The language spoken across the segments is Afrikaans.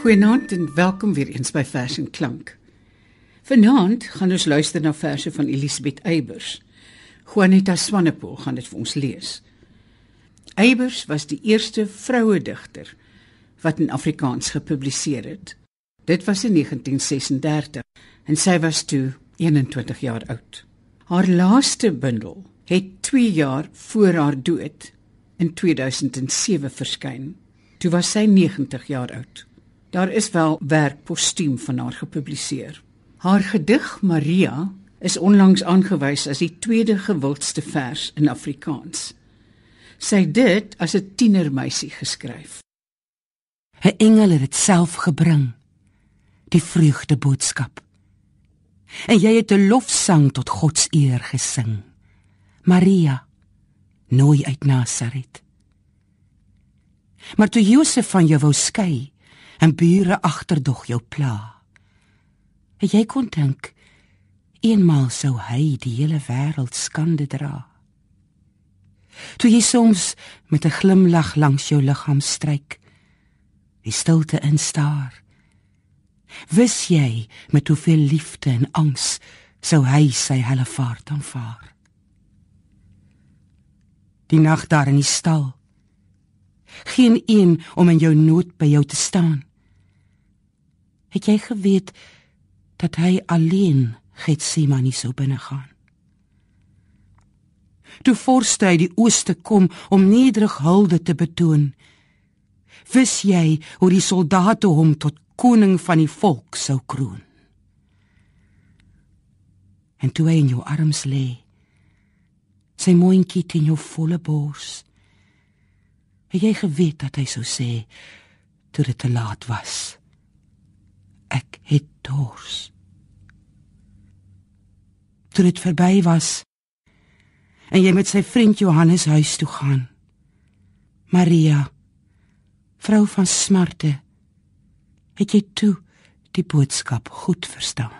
Goeienaand en welkom weer eens by Vers en Klank. Vanaand gaan ons luister na verse van Elisabeth Eybers. Juanita Swanepoel gaan dit vir ons lees. Eybers was die eerste vroue digter wat in Afrikaans gepubliseer het. Dit was in 1936 en sy was toe 21 jaar oud. Haar laaste bundel het 2 jaar voor haar dood in 2007 verskyn. Toe was sy 90 jaar oud. Daar is wel werk postuum van haar gepubliseer. Haar gedig Maria is onlangs aangewys as die tweede gewildste vers in Afrikaans. Sy het dit as 'n tienermeisie geskryf. 'n Engel het dit self gebring, die vreugde boodskap. En jy het 'n lofsang tot God se eer gesing. Maria, nooi uit Nasaret. Maar toe Josef van jou wou skei, en bure agterdog jou pla. Jy kon dink eenmaal sou hy die hele wêreld skande dra? Toe jy soms met 'n glimlag langs jou liggaam stryk, die stilte instaar. Wis jy met hoeveel liefde en angs sou hy sy hele vaart aanvaar? Die nag daar in die stal. Geen een om in jou nood by jou te staan het jy geweet dat hy alleen Getsemane sou binne gaan. Toe forste hy die ooste kom om nederig hulde te betoon. Wis jy hoe die soldate hom tot koning van die volk sou kroon? En toe hy in jou arms lê, sy mondjie teen jou volle bors, het jy geweet dat hy sou sê toe dit te laat was ek het dors. Toe dit verby was en jy met sy vriend Johannes huis toe gaan. Maria, vrou van smarte, het jy toe die boodskap goed verstaan.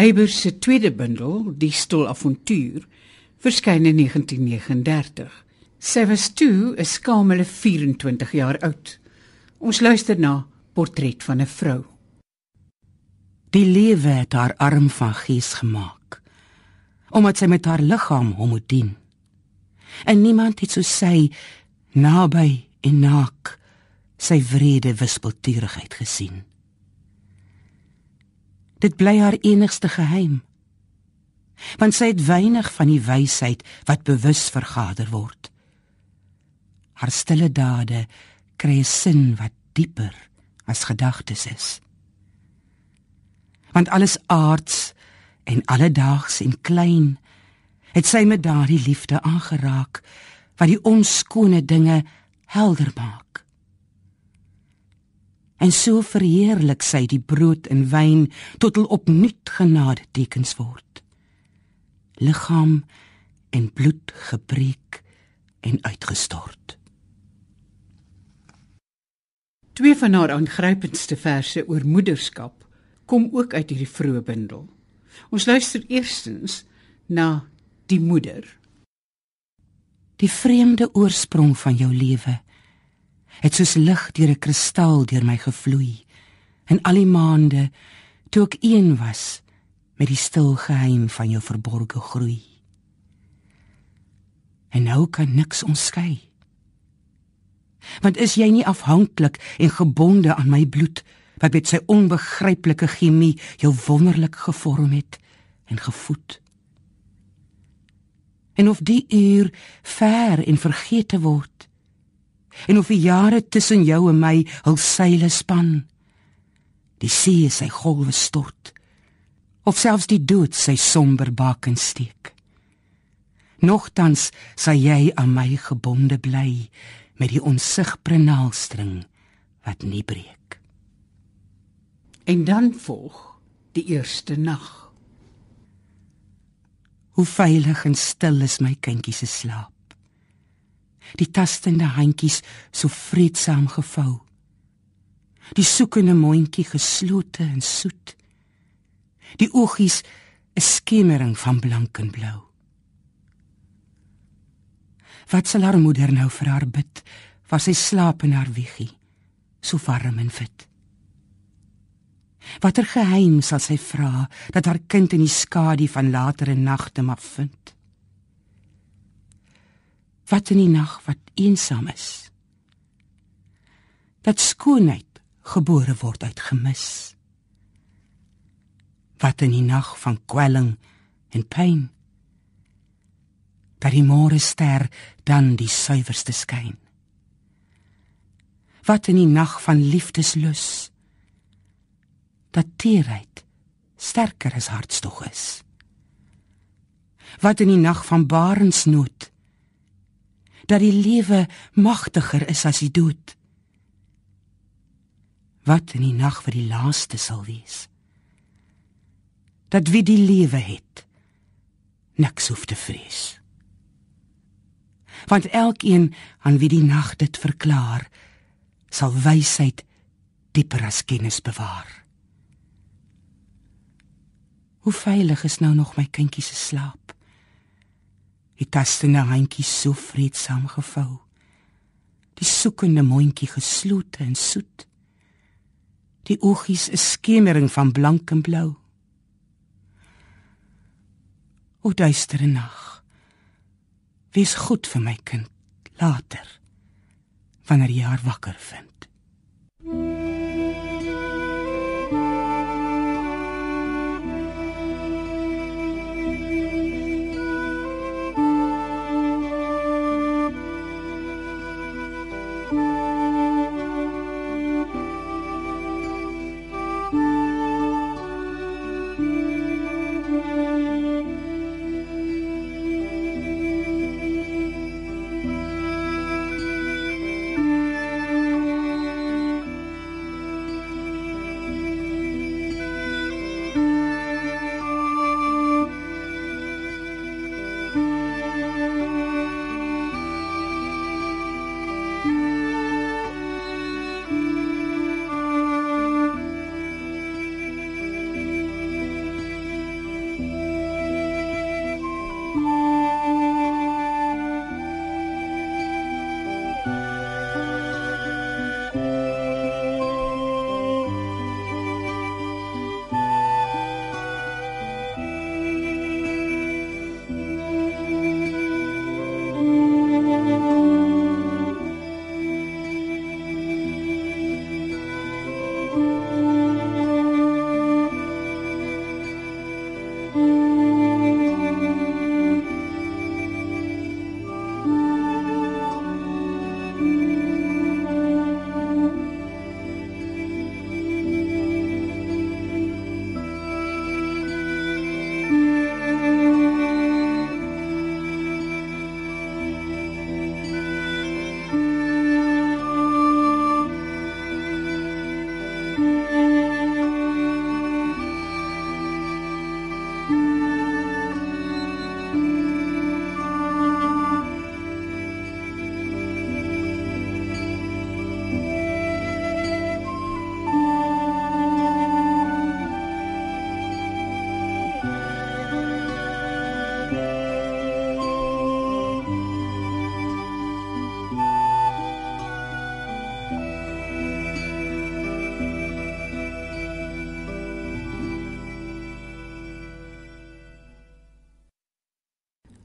Eybers se tweede bundel, Die Stil Avontuur, verskyn in 1939. Sy was toe 'n skamele 24 jaar oud. Ons luister na Portret van 'n vrou. Die lewe het haar arm van gees gemaak omdat sy met haar liggaam hom moet dien. En niemand het so sy naby en naak sy wrede wispelturigheid gesien. Dit bly haar enigste geheim. Want sy het weinig van die wysheid wat bewus vergader word. Haar stille dade kry 'n sin wat dieper as gedagtes is want alles aards en alledaags en klein het sy met daardie liefde aangeraak wat die onskone dinge helder maak. En so verheerlik sy die brood en wyn tot hul opnuut genade tekens word. Liggaam en bloed gebreek en uitgestort. Twee van haar aangrypendste verse oor moederskap kom ook uit hierdie vroeë bundel. Ons luister eerstens na die moeder. Die vreemde oorsprong van jou lewe het soos lig deur 'n kristal deur my gevloei in al die maande toe ek een was met die stil geheim van jou verborgde groei. En nou kan niks ons skei. Want is jy nie afhanklik en gebonde aan my bloed wat met sy onbegryplike chemie jou wonderlik gevorm het en gevoed. En of die uur ver en vergete word. En of die jare tussen jou en my hul seile span. Die see sy golwe stort. Of selfs die dood sy somber baken steek. Nogtans sal jy aan my gebonde bly met die onsigbare naalstring wat nie breek. En dan volg die eerste nag. Hoe veilig en stil is my kindjie se slaap. Die tastende handjies so vreedsaam gevou. Die soekende mondjie geslote en soet. Die oogies 'n skemering van blank en blou. Wat sal haar moeder nou vir haar bid, waar sy slaap in haar wiegie? so warm en fit. Watter geheim sal sy vra dat haar kind in die skadu van latere nagte mag vind? Wat in die nag wat eensaam is? Dat skoonheid gebore word uit gemis. Wat in die nag van kwelling en pyn? Dat die môre ster dan die suiwerste skyn. Wat in die nag van liefdeslus? Dat teerheid sterker as hartstog is. Wat in die nag van barensnood dat die lewe magtiger is as die dood. Wat in die nag vir die laaste sal wees. Dat wie die lewe het niks hoef te vrees. Want elkeen aan wie die nag dit verklaar, sal wysheid dieper as kennis bewaar. Hoe veilig is nou nog my kindjie se slaap? Die tastende handjie so vreedsaam gevou. Die soekende mondjie geslote en soet. Die oogies 'n skemering van blank en blou. O duistere nag. Wees goed vir my kind later wanneer jy haar wakker vind.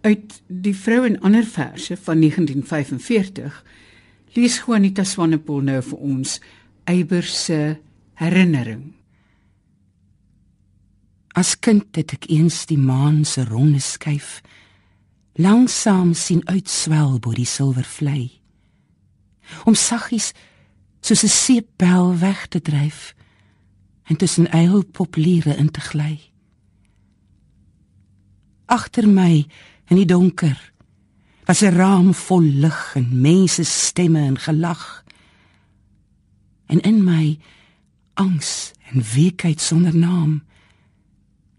Uit die vrou en ander verse van 1945 lees Juanita Swanepoel nou vir ons Eybers se herinnering. As kind het ek eens die maan se ronde skyf langsam sien uitswel bo die silwer vlei. Om saggies soos 'n seepbel weg te dryf en tussen eilpopliere in te gly. Agter my in die donker. Was 'n raam vol lig en mense stemme en gelag. En in my angs en weekheid sonder naam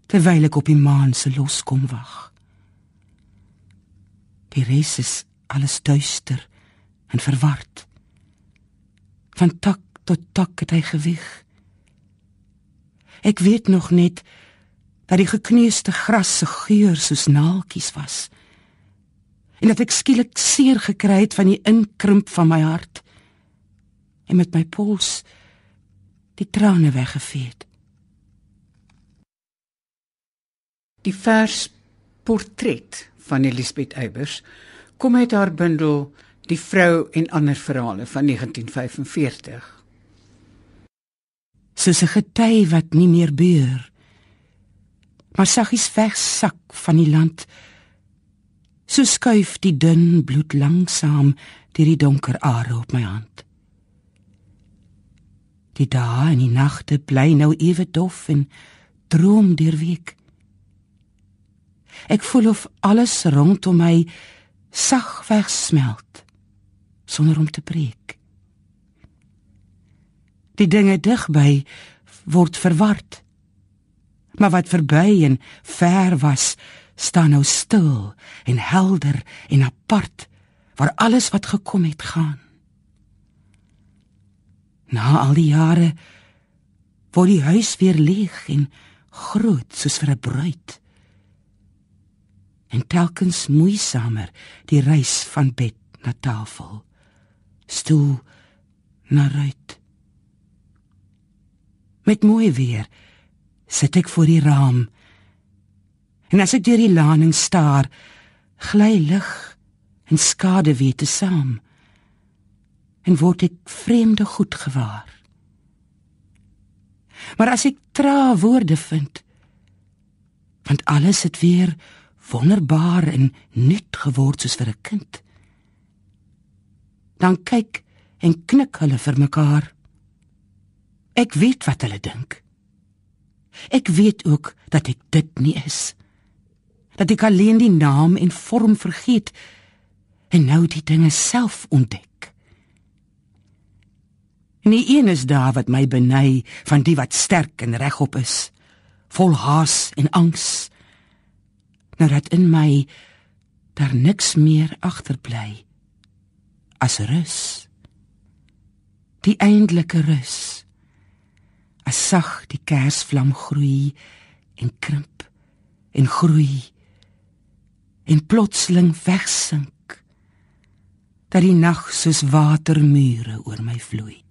terwyl ek op die maan se los kom wag. Die res is alles duister en verward. Van tak tot tak het hy gewig ek weet nog net dat die gekneusde gras se geur soos naaltjies was en dat ek skielik seer gekry het van die inkrimp van my hart en met my pols die trane weggevee het. Die vers portret van Elisabeth Eybers kom uit haar bundel Die vrou en ander verhale van 1945. Soos 'n gety wat nie meer beur maar saggies wegsak van die land so skuif die dun bloed langsam deur die donker are op my hand die dae en die nagte bly nou ewe dof en droom deurweek Ek voel of alles rondom my sag wegsmelt sonder om te breek. Die dinge digby word verward. Maar wat verby en ver was, staan nou stil en helder en apart waar alles wat gekom het gaan. Na al die jare word die huis weer leeg en groot soos vir 'n bruid en telkens moeisamer die reis van bed na tafel stoel na ruit met mooi weer sit ek voor die raam en as ek deur die laning staar gly lig en skade weer te saam en word ek vreemde goed gewaar maar as ek tra woorde vind want alles het weer wonderbaar en nuut geword soos vir 'n kind. Dan kyk en knik hulle vir mekaar. Ek weet wat hulle dink. Ek weet ook dat ek dit nie is. Dat ek alleen die naam en vorm vergeet en nou die dinge self ontdek. Nie een is daar wat my beny van die wat sterk en regop is, vol haas en angs nou dat in my daar niks meer agterbly as rus die eindelike rus as sag die kersvlam groei en krimp en groei en plotseling wegsink dat die nag soos watermure oor my vloei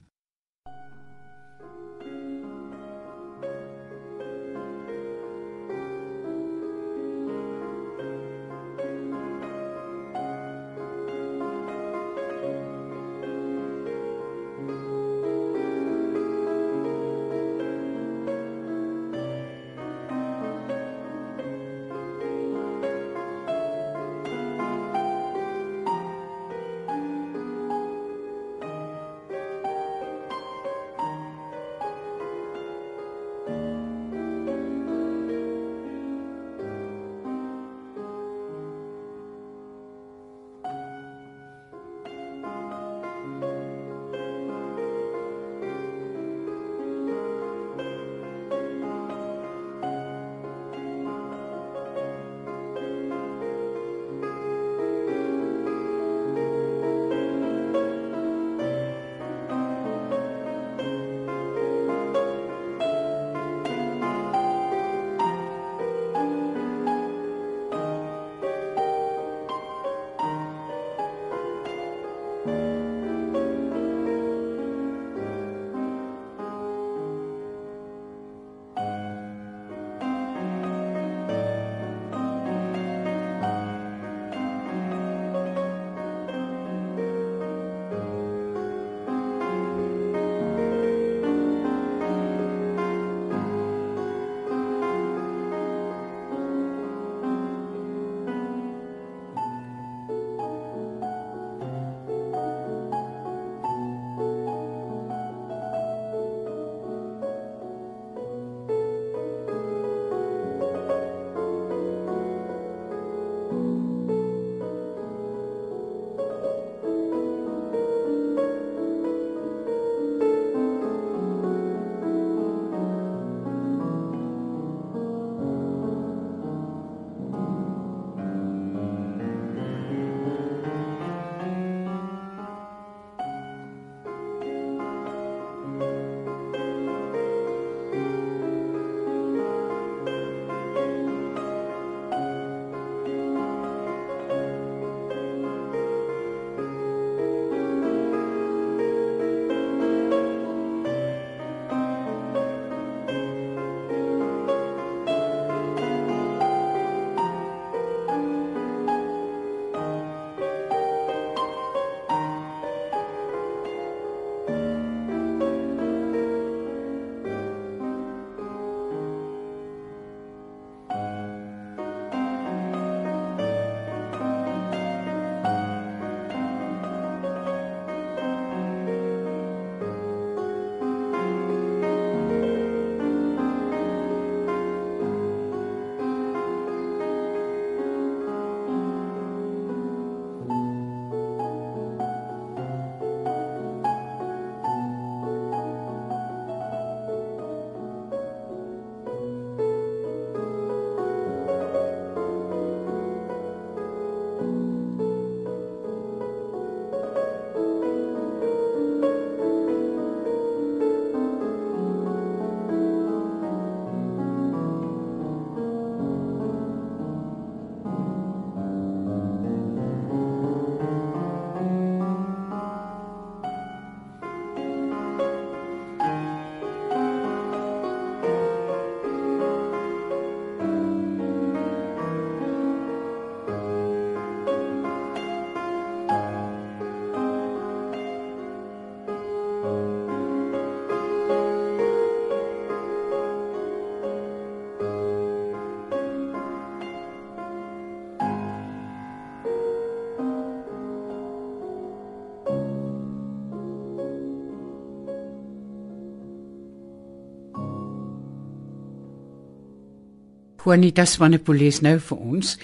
Juanita Swanepoel lees nou vir ons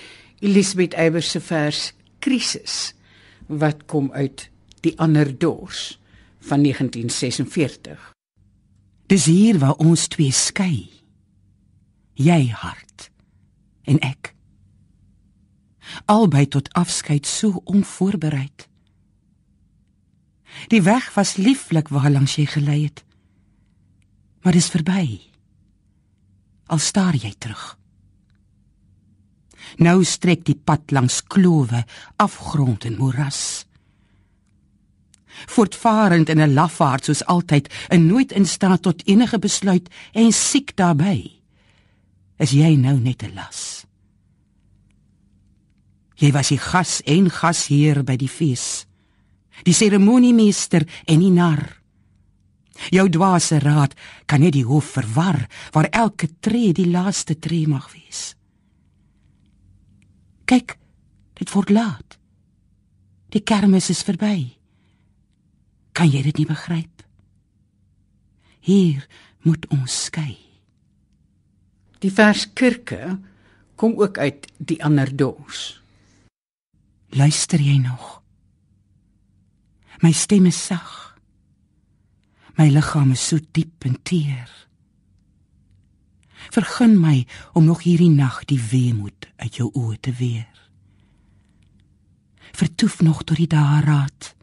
Elisabeth Eybers se vers Krisis wat kom uit Die ander dors van 1946. Dis hier waar ons twee skei. Jy hart en ek. Albei tot afskeid so onvoorbereid. Die weg was lieflik waar langs jy gelei het. Maar dis verby. Al staar jy terug. Nou strek die pad langs klowe, afgrond en moeras. Voortvarend in 'n lafaard soos altyd, en nooit in staat tot enige besluit en siek daarbey. Is jy nou net 'n las? Jy was die gas en gasheer by die fees. Die seremoniemeester en die nar. Jou dwaase raad kan net die hof verwar waar elke tree die laaste tree mag wees. Kyk, dit word laat. Die kermis is verby. Kan jy dit nie begryp? Hier moet ons skei. Die vers kirke kom ook uit die ander dors. Luister jy nog? My stem is sag. My liggaam is so diep en teer. Vergun my om nog hierdie nag die weemoed uit jou oë te weer. Vertoef nog tot die daaraad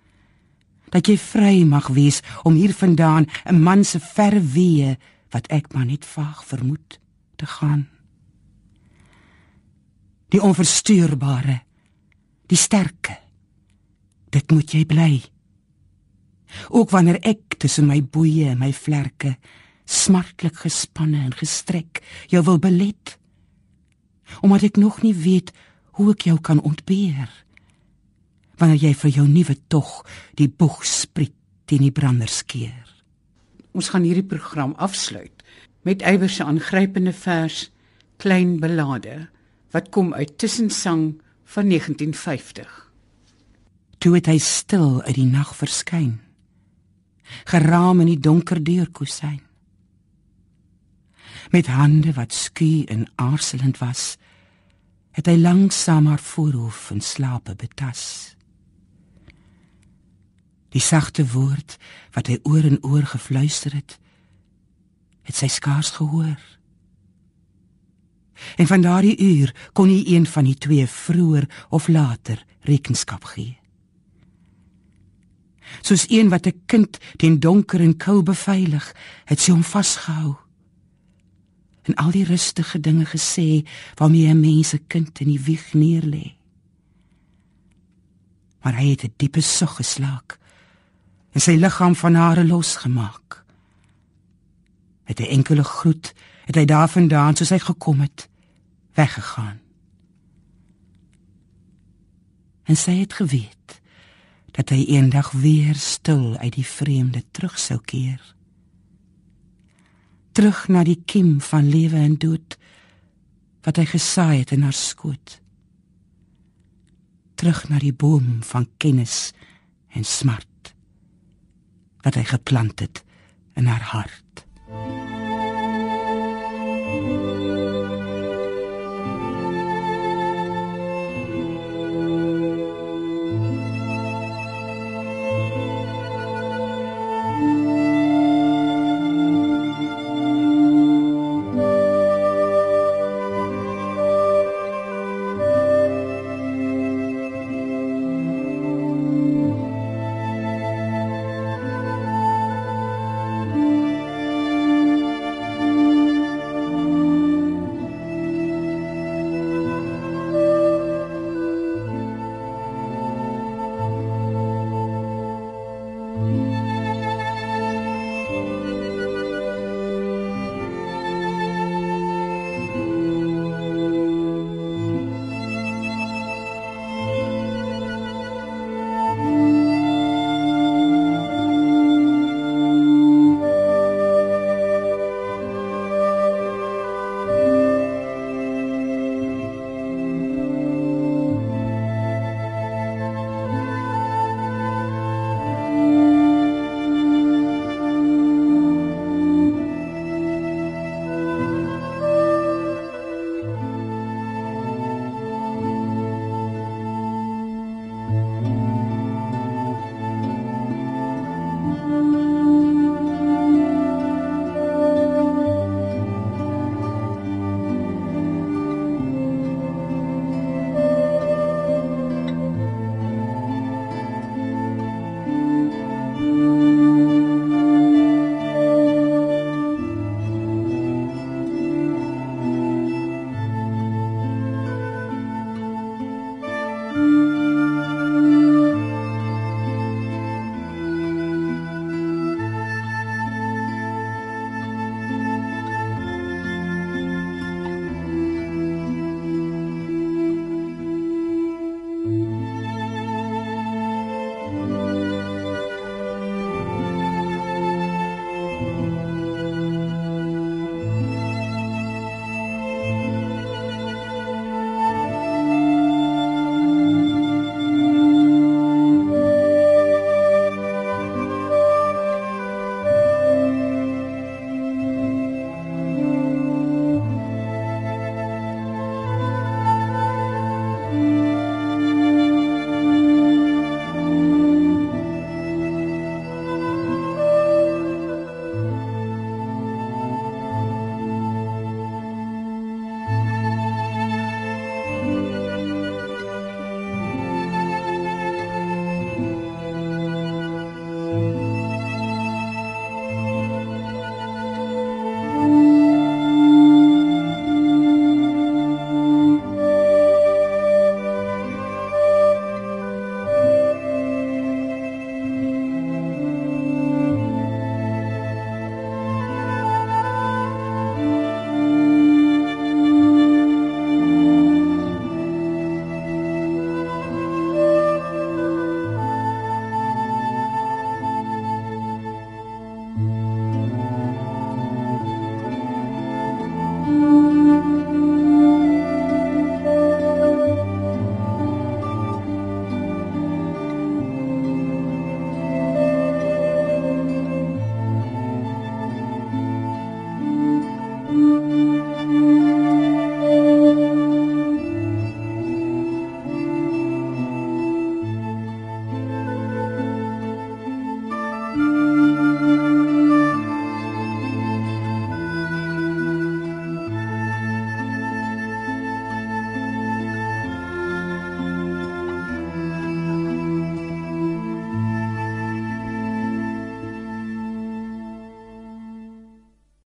dat jy vry mag wees om hier vandaan 'n man se ver wee wat ek maar net vaag vermoed te gaan. Die onverstuurbare, die sterke. Dit moet jy bly. Ook wanneer ek tussen my boeye en my vlerke smartlik gespanne en gestrek jou wil belet omdat ek nog nie weet hoe ek jou kan ontbeer. Wanneer jy vir jou nuwe tog die boeg sprit teen die branders keer. Ons gaan hierdie program afsluit met Eybers se aangrypende vers klein belade wat kom uit tussensang van 1950 toe het hy stil uit die nag verskyn geraam in die donker deurkusyn met hande wat skuw en aarzelend was, het hy langsaam haar voorhoof in slape betas. Die sagte woord wat hy oor en oor gefluister het, het sy skaars gehoor. En van daardie uur kon nie een van die twee vroeër of later rekenskap gee. Soos een wat 'n kind teen donker en koue beveilig, het sy hom vasgehou en al die rustige dinge gesê waarmee 'n mens 'n kind in die wieg neerlê. Maar hy het 'n diepe sug geslaak en sy liggaam van hare losgemaak. Met 'n enkele groet het hy daarvandaan soos hy gekom het, weggegaan. En sy het geweet dat hy eendag weer stil uit die vreemde terug sou keer terug na die kiem van lewe en dood wat hy gesaai het in haar skoot. Terug na die boom van kennis en smart wat hy geplant het in haar hart